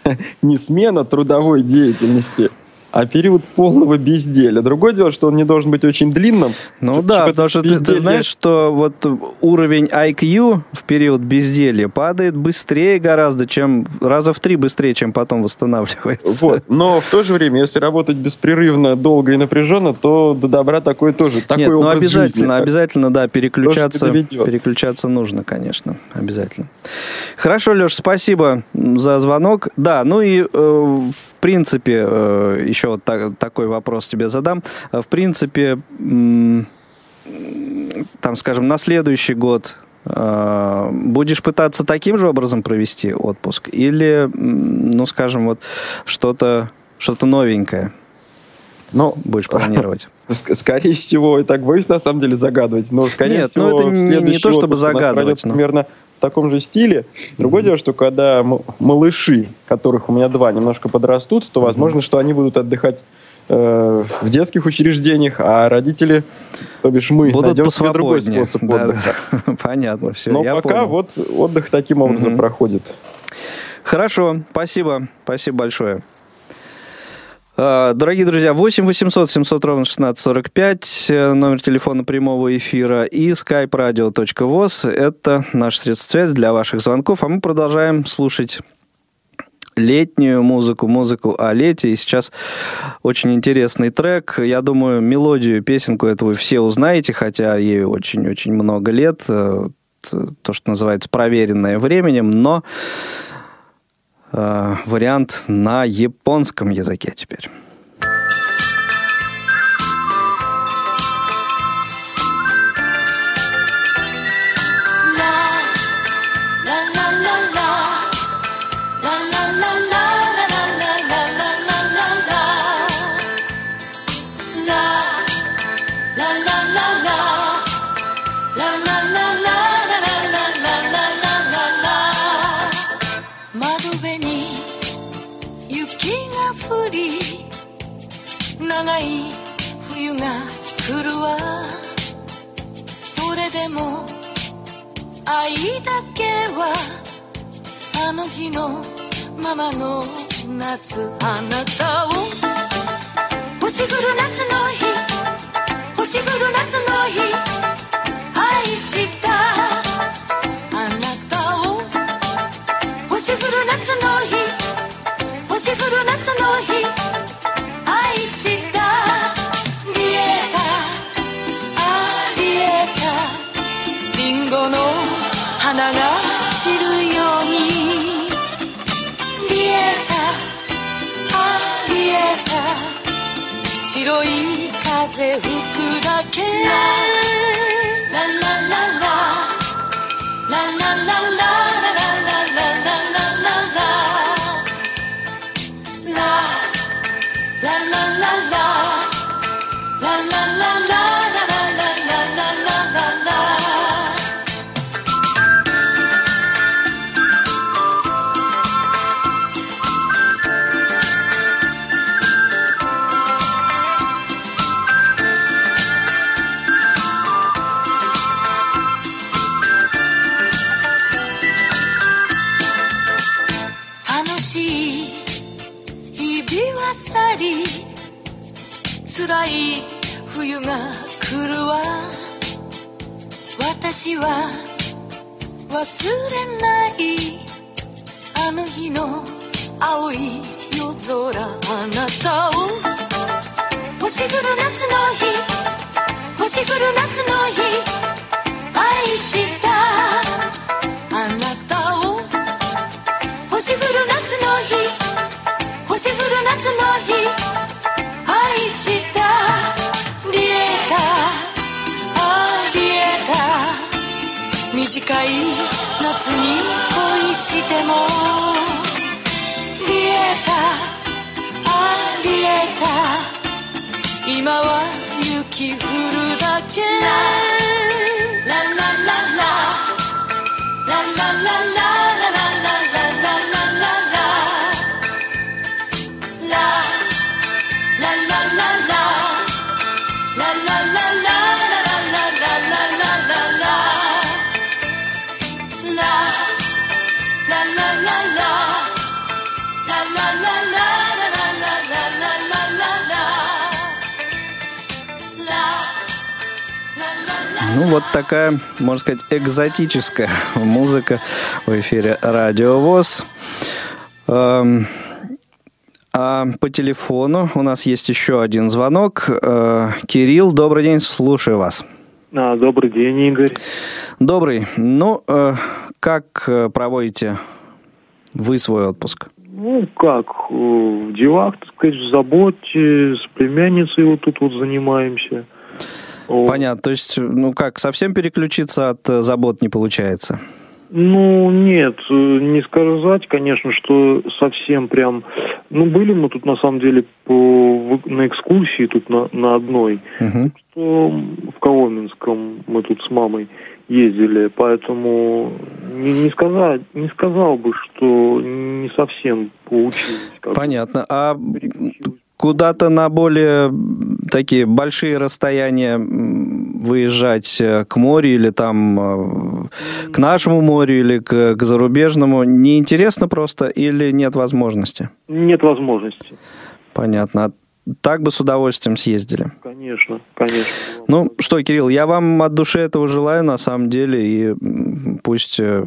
не смена трудовой деятельности, а период полного безделия. Другое дело, что он не должен быть очень длинным. Ну Чтобы да, человек потому что ты, ты безделье- знаешь, что вот уровень IQ в период безделья падает быстрее гораздо, чем раза в три быстрее, чем потом восстанавливается. Вот. Но в то же время, если работать беспрерывно, долго и напряженно, то до добра такой тоже. Такой Нет, ну обязательно, жизни. обязательно, да, переключаться, переключаться нужно, конечно, обязательно. Хорошо, Леш, спасибо за звонок. Да, ну и э, в принципе, э, еще вот так- такой вопрос тебе задам. Э, В принципе, там, скажем, на следующий год э, будешь пытаться таким же образом провести отпуск или, ну, скажем, вот что-то что-то новенькое Но будешь планировать? Ск- Скорее всего, и так боюсь на самом деле загадывать, но скорее Нет, всего ну это не- не то, чтобы загадывать, пройдет но- примерно таком же стиле. Другое дело, что когда малыши, которых у меня два, немножко подрастут, то возможно, что они будут отдыхать э, в детских учреждениях, а родители, то бишь мы, Будут найдем себе другой способ Да, отдыха. да. Понятно, все, Но я пока понял. вот отдых таким образом Мгм. проходит. Хорошо, спасибо, спасибо большое. А, Дорогие друзья, 8 800 700 ровно 1645, э, номер телефона прямого эфира и skype-radio.voz. Это наш средство связи для ваших звонков, а мы продолжаем слушать летнюю музыку, музыку о лете. И сейчас очень интересный трек. Я думаю, мелодию, песенку эту вы все узнаете, хотя ей очень-очень много лет. Э, То, что называется проверенное временем, но э, вариант на японском языке теперь.「長い冬が来るわ」「それでも愛だけはあの日のままの夏あなたを。星降る夏の日。星降る夏の日。愛した。あなたを。星降る夏の日。星降る夏の日。白い風吹くだけ。私は忘れないあの日の青い夜空あなたを。星降る夏の日。星降る夏の日。愛したあなたを。星降る夏の日。星降る夏の日。愛した。リエタあリエタ短い夏に恋してもリエタあリエタ今は雪降るだけ。Ну, вот такая, можно сказать, экзотическая музыка в эфире Радио ВОЗ. Эм, а по телефону у нас есть еще один звонок. Э, Кирилл, добрый день, слушаю вас. А, добрый день, Игорь. Добрый. Ну, э, как э, проводите вы свой отпуск? Ну, как, э, в делах, так сказать, в заботе, с племянницей вот тут вот занимаемся. Понятно. То есть, ну как, совсем переключиться от э, забот не получается? Ну, нет, э, не сказать, конечно, что совсем прям... Ну, были мы тут, на самом деле, по, на экскурсии тут на, на одной. Угу. Что в Коломенском мы тут с мамой ездили, поэтому не, не, сказать, не сказал бы, что не совсем получилось. Понятно. А куда-то на более такие большие расстояния выезжать э, к морю или там э, к нашему морю или к, к зарубежному неинтересно просто или нет возможности? Нет возможности. Понятно. А так бы с удовольствием съездили. Конечно, конечно. Ну что, Кирилл, я вам от души этого желаю на самом деле, и пусть э,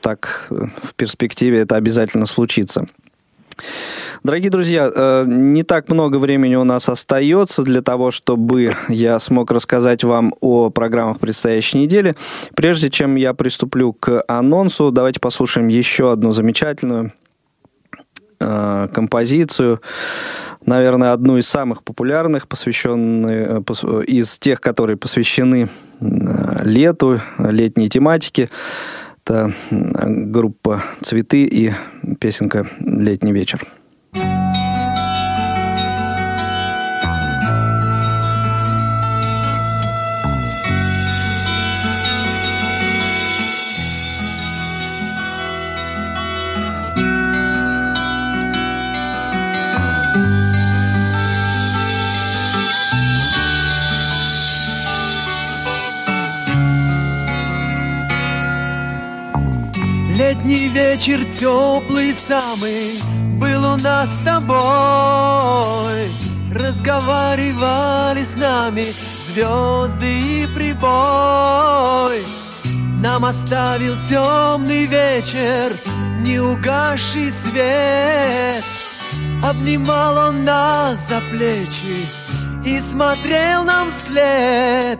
так в перспективе это обязательно случится. Дорогие друзья, э, не так много времени у нас остается для того, чтобы я смог рассказать вам о программах предстоящей недели. Прежде чем я приступлю к анонсу, давайте послушаем еще одну замечательную э, композицию, наверное, одну из самых популярных, посвященную, э, из тех, которые посвящены лету, летней тематике. Это группа «Цветы» и песенка «Летний вечер». Летний вечер теплый самый был у нас с тобой. Разговаривали с нами звезды и прибой. Нам оставил темный вечер, неугасший свет. Обнимал он нас за плечи и смотрел нам вслед.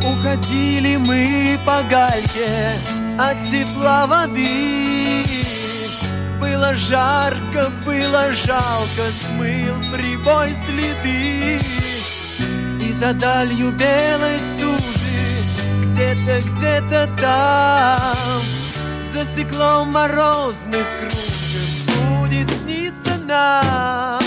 Уходили мы по гальке от тепла воды. Было жарко, было жалко, смыл прибой следы. И за далью белой стужи Где-то, где-то там За стеклом морозных кружев Будет сниться нам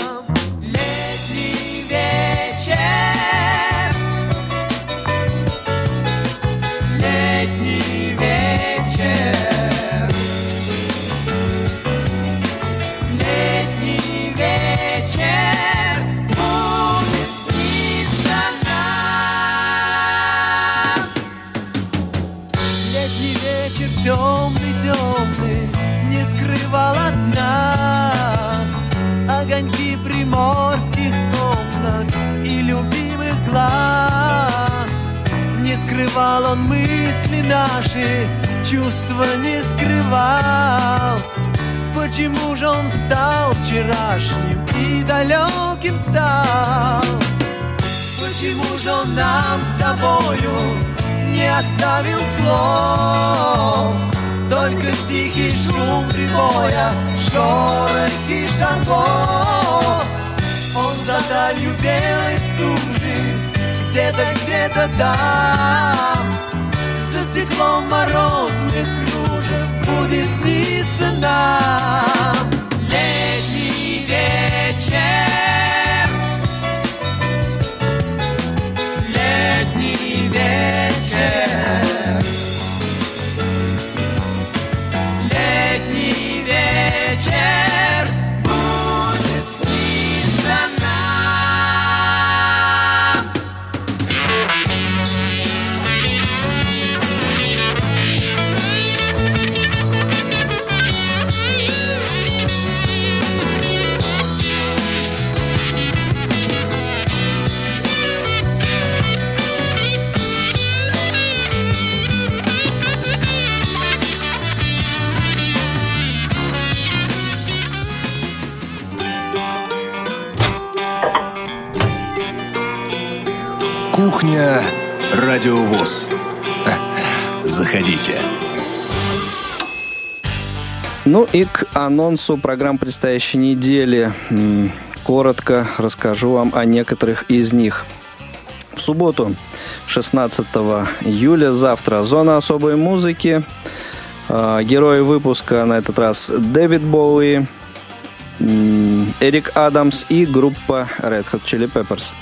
скрывал он мысли наши Чувства не скрывал. Почему же он стал вчерашним И далеким стал? Почему же он нам с тобою Не оставил слов? Только тихий шум прибоя Шорохи шагов. Он за далью белой стужи Где-то, где-то там. За стеклом морозных кружев Будет сниться нам Кухня Радиовоз. Заходите. Ну и к анонсу программ предстоящей недели. Коротко расскажу вам о некоторых из них. В субботу, 16 июля, завтра зона особой музыки. А, герои выпуска на этот раз Дэвид Боуи, Эрик Адамс и группа Red Hot Chili Peppers.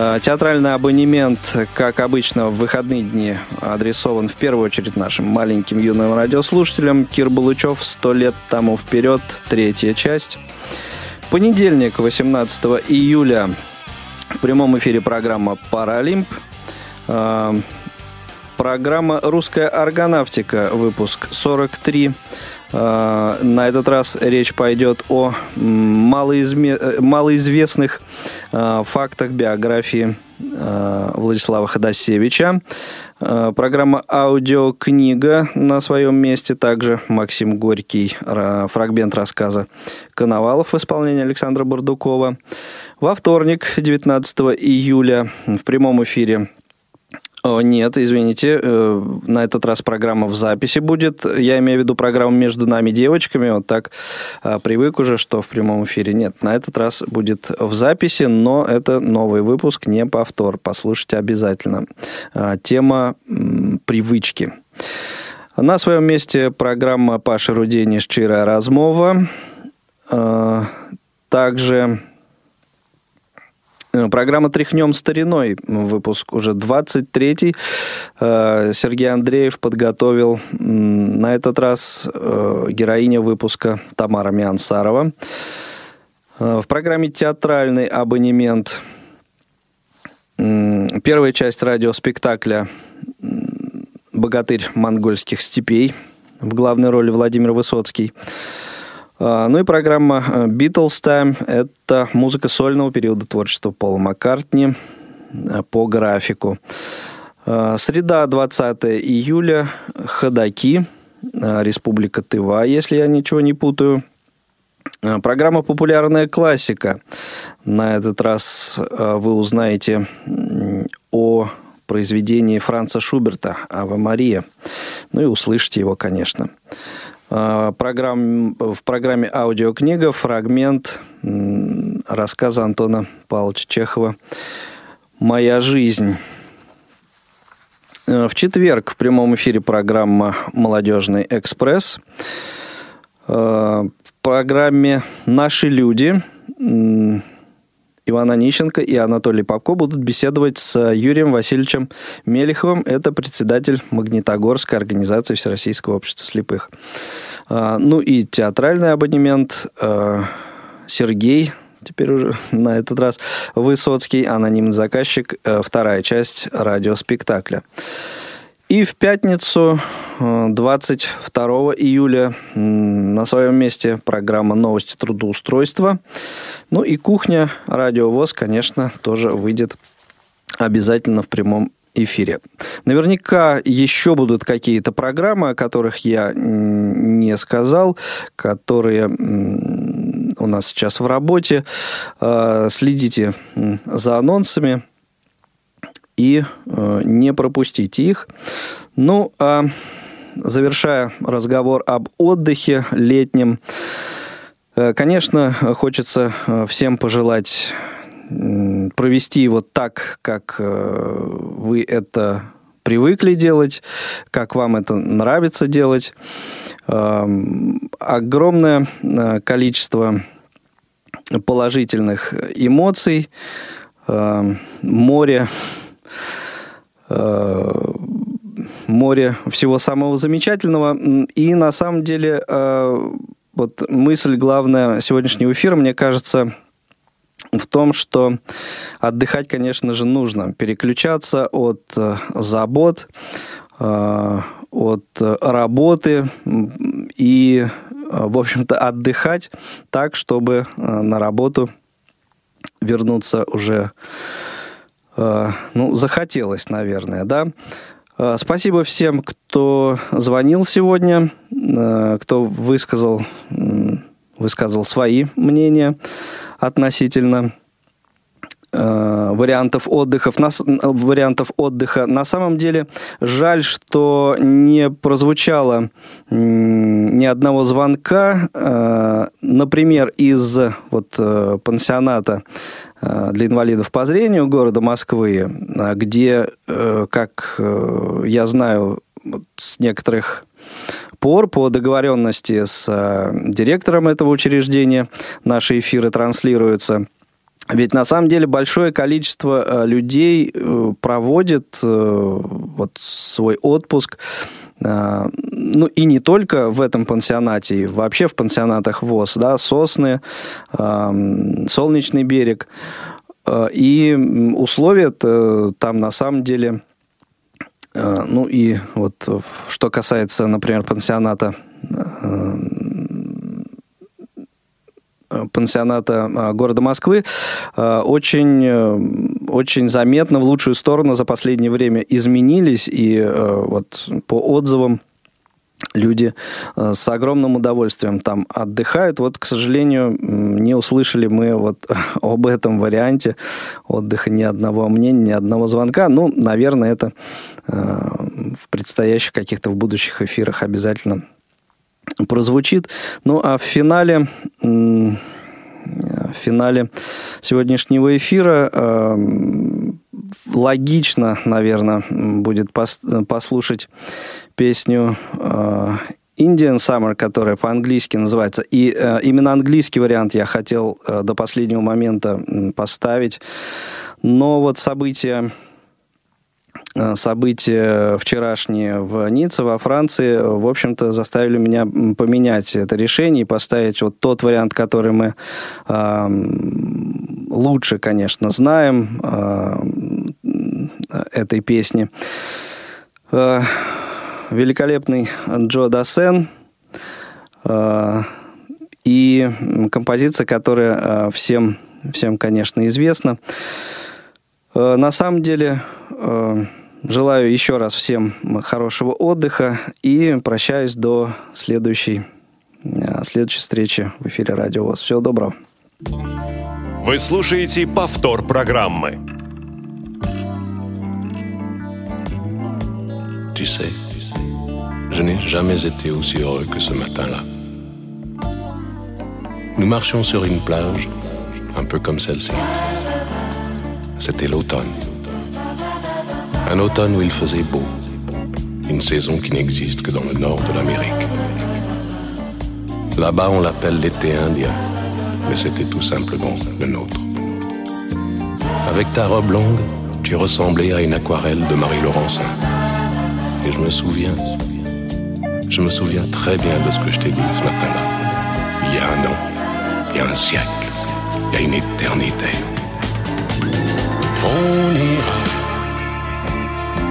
А, театральный абонемент, как обычно, в выходные дни адресован в первую очередь нашим маленьким юным радиослушателям. Кир Балучев «Сто лет тому вперед», третья часть. В понедельник, 18 июля, в прямом эфире программа «Паралимп». А, программа «Русская органавтика», выпуск 43. А, на этот раз речь пойдет о малоизме... Э, малоизвестных а, фактах биографии Владислава Ходосевича. Программа «Аудиокнига» на своем месте. Также Максим Горький, фрагмент рассказа «Коновалов» в исполнении Александра Бардукова. Во вторник, 19 июля, в прямом эфире о, нет, извините, э, на этот раз программа в записи будет. Я имею в виду программу между нами девочками. Вот так а, привык уже, что в прямом эфире. Нет, на этот раз будет в записи, но это новый выпуск, не повтор. Послушайте обязательно. А, тема привычки. На своем месте программа Паши Рудени «Щирая размова». А, также программа «Тряхнем стариной», выпуск уже 23-й. Э, Сергей Андреев подготовил на этот раз э, героиня выпуска Тамара Миансарова. В программе «Театральный абонемент» первая часть радиоспектакля «Богатырь монгольских степей» в главной роли Владимир Высоцкий – ну и программа э, Beatles Time – это музыка сольного периода творчества Пола Маккартни э, по графику. А, среда, 20 июля, Ходаки, э, Республика Тыва, если я ничего не путаю. А, программа «Популярная классика». На этот раз вы узнаете о произведении Франца Шуберта «Ава Мария». Ну и услышите его, конечно. А, программ, в программе аудиокнига фрагмент рассказа Антона Павловича Чехова «Моя жизнь». Э, в четверг в прямом эфире программа «Молодежный экспресс». Э, в программе «Наши люди» Иван Онищенко и Анатолий Попко будут беседовать с Юрием Васильевичем Мелеховым. Это председатель Магнитогорской организации Всероссийского общества слепых. А, ну и театральный абонемент а, Сергей теперь уже на этот раз Высоцкий, анонимный заказчик, а, вторая часть радиоспектакля. И в пятницу, 22 июля, на своем месте программа «Новости трудоустройства». Ну и кухня «Радио ВОЗ», конечно, тоже выйдет обязательно в прямом эфире. Наверняка еще будут какие-то программы, о которых я не сказал, которые у нас сейчас в работе. А, следите за анонсами и э, не пропустите их. Ну, а завершая разговор об отдыхе летнем, э, конечно, хочется э, всем пожелать провести его так, как вы это привыкли делать, как вам это нравится делать. Огромное количество положительных эмоций, море Э, море всего самого замечательного. И на самом деле э, вот мысль главная сегодняшнего эфира, мне кажется, в том, что отдыхать, конечно же, нужно. Переключаться от э, забот, от работы и, в общем-то, отдыхать так, чтобы на работу вернуться уже Э, ну, захотелось, наверное, да. Э, спасибо всем, кто звонил сегодня, э, кто высказал, высказывал свои мнения относительно э, вариантов отдыхов, вариантов отдыха. На самом деле жаль, что не прозвучало ни одного звонка, э, например, из вот пансионата для инвалидов по зрению города Москвы, где, как я знаю, с некоторых пор по договоренности с директором этого учреждения наши эфиры транслируются – ведь на самом деле большое количество э, людей э, проводит э, вот свой отпуск ну и не только в этом пансионате, вообще в пансионатах ВОЗ, да, Сосны, Солнечный берег. И условия там на самом деле, ну и вот что касается, например, пансионата пансионата а, города Москвы э, очень, э, очень заметно в лучшую сторону за последнее время изменились. И вот по отзывам люди с огромным удовольствием там отдыхают. Вот, к сожалению, не услышали мы вот об этом варианте отдыха ни одного мнения, ни одного звонка. Ну, наверное, это в предстоящих каких-то в будущих эфирах обязательно прозвучит. Ну а в финале, в финале сегодняшнего эфира э, логично, наверное, будет послушать песню э, Indian Summer, которая по-английски называется. И э, именно английский вариант я хотел до последнего момента поставить. Но вот события Э, события вчерашние в Ницце, во Франции, в общем-то, заставили меня поменять это решение и поставить вот тот вариант, который мы э, лучше, конечно, знаем э, этой песни. Э, великолепный Джо Дасен э, и композиция, которая э, всем, всем, конечно, известна. Э, на самом деле э, Желаю еще раз всем хорошего отдыха и прощаюсь до следующей, э, следующей встречи в эфире Радио ВОЗ. Всего доброго. Вы слушаете повтор программы. Tu sais, je n'ai jamais été aussi heureux que ce matin-là. Nous marchions sur une plage, un peu comme celle-ci. C'était l'automne. Un automne où il faisait beau. Une saison qui n'existe que dans le nord de l'Amérique. Là-bas, on l'appelle l'été indien, mais c'était tout simplement le nôtre. Avec ta robe longue, tu ressemblais à une aquarelle de Marie Laurencin. Et je me souviens, je me souviens très bien de ce que je t'ai dit ce matin-là. Il y a un an, il y a un siècle, il y a une éternité.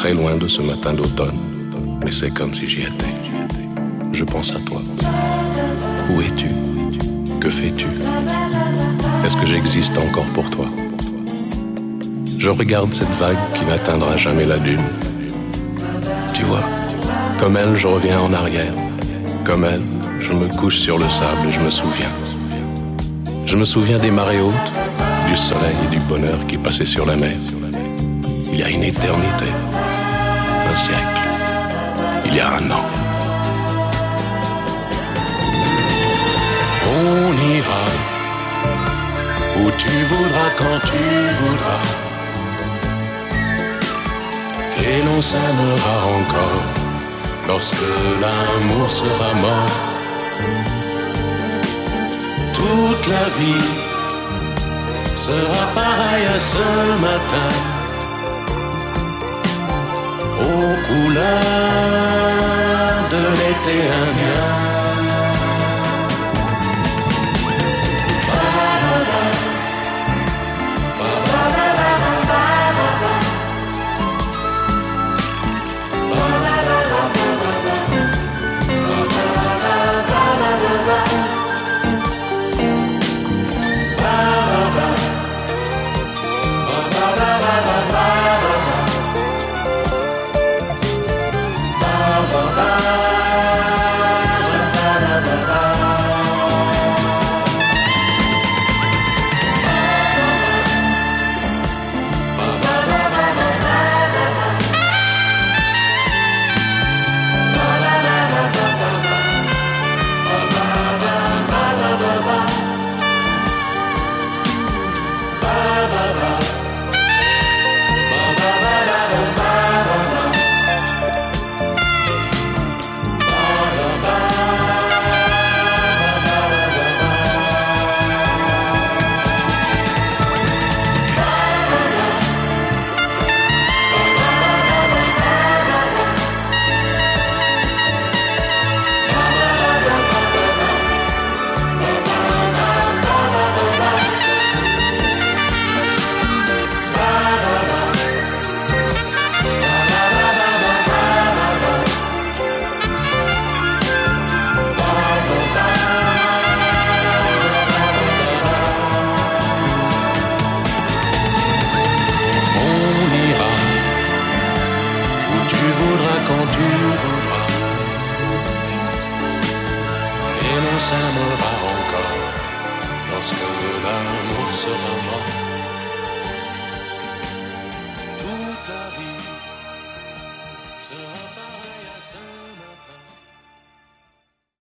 Très loin de ce matin d'automne, mais c'est comme si j'y étais. Je pense à toi. Où es-tu? Que fais-tu? Est-ce que j'existe encore pour toi? Je regarde cette vague qui n'atteindra jamais la dune. Tu vois, comme elle, je reviens en arrière. Comme elle, je me couche sur le sable et je me souviens. Je me souviens des marées hautes, du soleil et du bonheur qui passaient sur la mer il y a une éternité, il y a un an. On ira où tu voudras quand tu voudras. Et l'on s'aimera encore lorsque l'amour sera mort. Toute la vie sera pareille à ce matin aux couleurs de l'été indien.